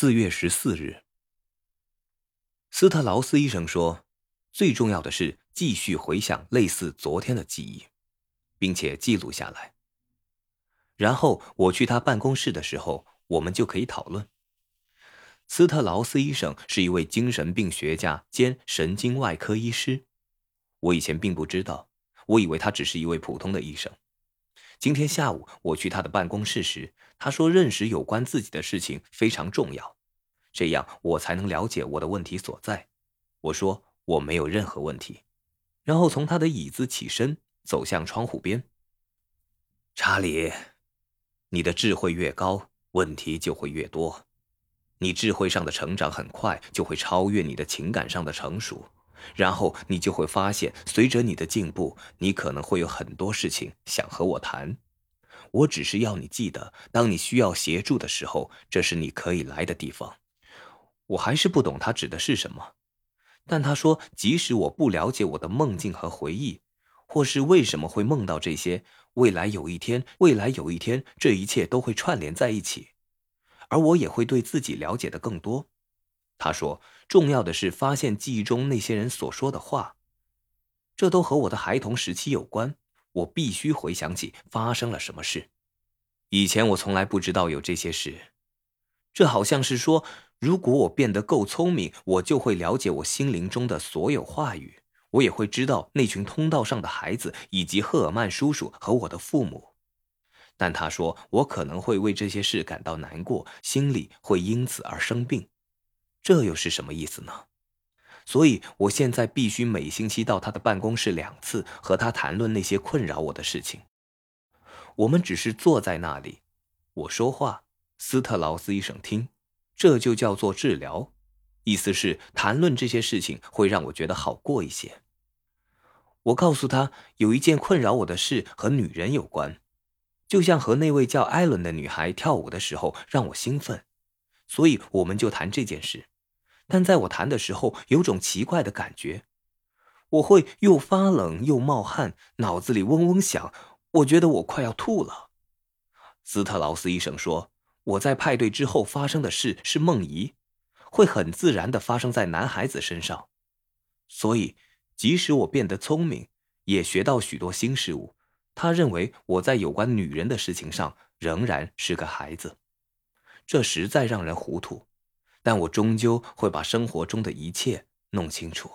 四月十四日，斯特劳斯医生说，最重要的是继续回想类似昨天的记忆，并且记录下来。然后我去他办公室的时候，我们就可以讨论。斯特劳斯医生是一位精神病学家兼神经外科医师，我以前并不知道，我以为他只是一位普通的医生。今天下午我去他的办公室时，他说认识有关自己的事情非常重要，这样我才能了解我的问题所在。我说我没有任何问题，然后从他的椅子起身，走向窗户边。查理，你的智慧越高，问题就会越多。你智慧上的成长很快，就会超越你的情感上的成熟。然后你就会发现，随着你的进步，你可能会有很多事情想和我谈。我只是要你记得，当你需要协助的时候，这是你可以来的地方。我还是不懂他指的是什么，但他说，即使我不了解我的梦境和回忆，或是为什么会梦到这些，未来有一天，未来有一天，这一切都会串联在一起，而我也会对自己了解的更多。他说：“重要的是发现记忆中那些人所说的话，这都和我的孩童时期有关。我必须回想起发生了什么事。以前我从来不知道有这些事。这好像是说，如果我变得够聪明，我就会了解我心灵中的所有话语。我也会知道那群通道上的孩子，以及赫尔曼叔叔和我的父母。但他说，我可能会为这些事感到难过，心里会因此而生病。”这又是什么意思呢？所以我现在必须每星期到他的办公室两次，和他谈论那些困扰我的事情。我们只是坐在那里，我说话，斯特劳斯医生听，这就叫做治疗。意思是谈论这些事情会让我觉得好过一些。我告诉他有一件困扰我的事和女人有关，就像和那位叫艾伦的女孩跳舞的时候让我兴奋，所以我们就谈这件事。但在我弹的时候，有种奇怪的感觉，我会又发冷又冒汗，脑子里嗡嗡响，我觉得我快要吐了。斯特劳斯医生说，我在派对之后发生的事是梦遗，会很自然的发生在男孩子身上，所以即使我变得聪明，也学到许多新事物，他认为我在有关女人的事情上仍然是个孩子，这实在让人糊涂。但我终究会把生活中的一切弄清楚。